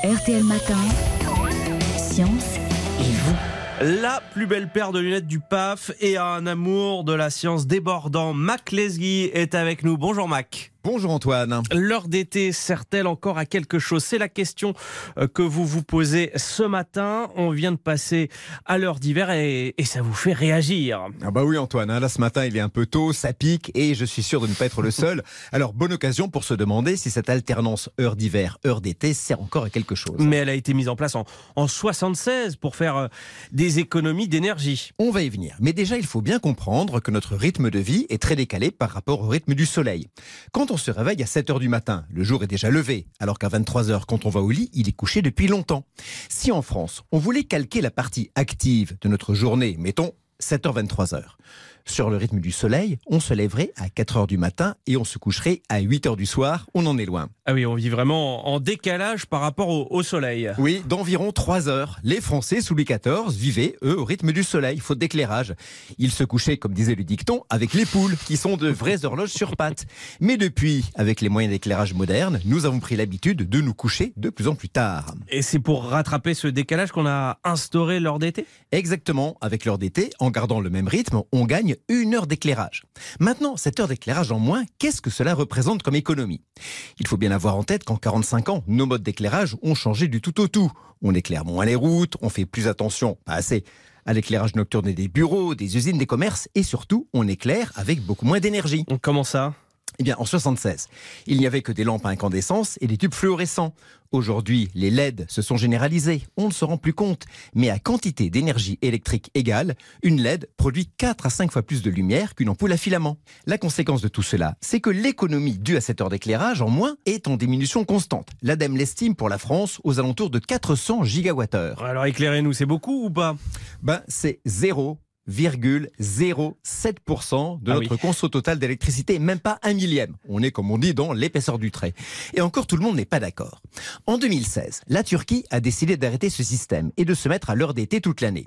RTL Matin, Science et vous. La plus belle paire de lunettes du PAF et un amour de la science débordant. Mac Lesguy est avec nous. Bonjour Mac. Bonjour Antoine. L'heure d'été sert-elle encore à quelque chose? C'est la question euh, que vous vous posez ce matin. On vient de passer à l'heure d'hiver et, et, ça vous fait réagir. Ah bah oui Antoine, hein. là ce matin il est un peu tôt, ça pique et je suis sûr de ne pas être le seul. Alors bonne occasion pour se demander si cette alternance heure d'hiver, heure d'été sert encore à quelque chose. Mais elle a été mise en place en, en 76 pour faire euh, des économies d'énergie. On va y venir. Mais déjà il faut bien comprendre que notre rythme de vie est très décalé par rapport au rythme du soleil. Quand on se réveille à 7 heures du matin, le jour est déjà levé, alors qu'à 23 heures, quand on va au lit, il est couché depuis longtemps. Si en France, on voulait calquer la partie active de notre journée, mettons 7h, 23h, sur le rythme du soleil, on se lèverait à 4 heures du matin et on se coucherait à 8 heures du soir. On en est loin. Ah oui, on vit vraiment en décalage par rapport au, au soleil. Oui, d'environ 3 heures. Les Français sous Louis XIV vivaient, eux, au rythme du soleil, faute d'éclairage. Ils se couchaient, comme disait le dicton, avec les poules, qui sont de vraies horloges sur pattes. Mais depuis, avec les moyens d'éclairage modernes, nous avons pris l'habitude de nous coucher de plus en plus tard. Et c'est pour rattraper ce décalage qu'on a instauré l'heure d'été? Exactement, avec l'heure d'été, en gardant le même rythme, on gagne une heure d'éclairage. Maintenant, cette heure d'éclairage en moins, qu'est-ce que cela représente comme économie? Il faut bien avoir en tête qu'en 45 ans, nos modes d'éclairage ont changé du tout au tout. On éclaire moins les routes, on fait plus attention, pas assez, à l'éclairage nocturne des bureaux, des usines, des commerces, et surtout, on éclaire avec beaucoup moins d'énergie. Comment ça? Eh bien, en 76, il n'y avait que des lampes à incandescence et des tubes fluorescents. Aujourd'hui, les LED se sont généralisés. On ne se rend plus compte. Mais à quantité d'énergie électrique égale, une LED produit 4 à 5 fois plus de lumière qu'une ampoule à filament. La conséquence de tout cela, c'est que l'économie due à cette heure d'éclairage en moins est en diminution constante. L'ADEME l'estime pour la France aux alentours de 400 gigawattheures. Alors éclairez-nous, c'est beaucoup ou pas? Ben, c'est zéro 0,07% de Ah notre oui. conso total d'électricité, même pas un millième. On est, comme on dit, dans l'épaisseur du trait. Et encore, tout le monde n'est pas d'accord. En 2016, la Turquie a décidé d'arrêter ce système et de se mettre à l'heure d'été toute l'année.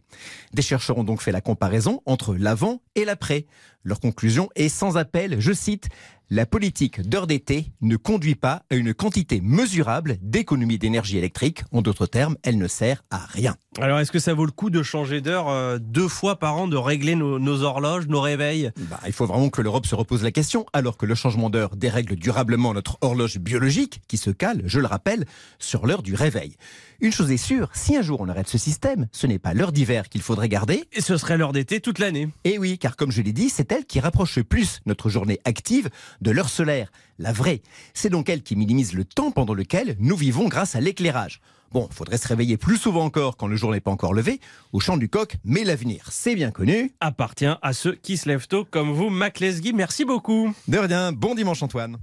Des chercheurs ont donc fait la comparaison entre l'avant et l'après. Leur conclusion est sans appel, je cite, la politique d'heure d'été ne conduit pas à une quantité mesurable d'économie d'énergie électrique. En d'autres termes, elle ne sert à rien. Alors est-ce que ça vaut le coup de changer d'heure euh, deux fois par an, de régler nos, nos horloges, nos réveils? Bah, il faut vraiment que l'Europe se repose la question, alors que le changement d'heure dérègle durablement notre horloge biologique, qui se cale, je le rappelle, sur l'heure du réveil. Une chose est sûre, si un jour on arrête ce système, ce n'est pas l'heure d'hiver qu'il faudrait garder. Et ce serait l'heure d'été toute l'année. Et oui, car comme je l'ai dit, c'est elle qui rapproche le plus notre journée active de l'heure solaire, la vraie. C'est donc elle qui minimise le temps pendant lequel nous vivons grâce à l'éclairage. Bon, faudrait se réveiller plus souvent encore quand le jour n'est pas encore levé, au chant du coq, mais l'avenir, c'est bien connu. Appartient à ceux qui se lèvent tôt comme vous, Mac Lesguy. Merci beaucoup. De rien, bon dimanche Antoine.